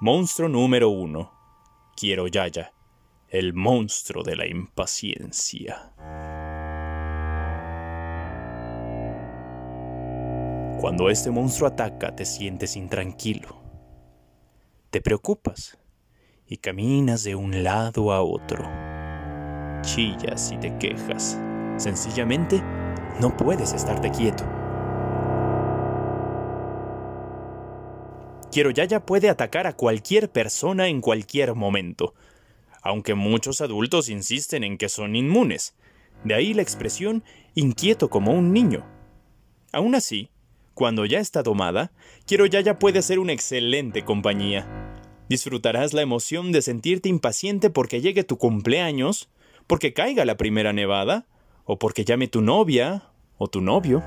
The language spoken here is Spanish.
Monstruo número uno. Quiero Yaya, el monstruo de la impaciencia. Cuando este monstruo ataca te sientes intranquilo. Te preocupas y caminas de un lado a otro. Chillas y te quejas. Sencillamente no puedes estarte quieto. Yaya puede atacar a cualquier persona en cualquier momento, aunque muchos adultos insisten en que son inmunes. De ahí la expresión inquieto como un niño. Aún así, cuando ya está domada, Yaya puede ser una excelente compañía. Disfrutarás la emoción de sentirte impaciente porque llegue tu cumpleaños, porque caiga la primera nevada, o porque llame tu novia o tu novio.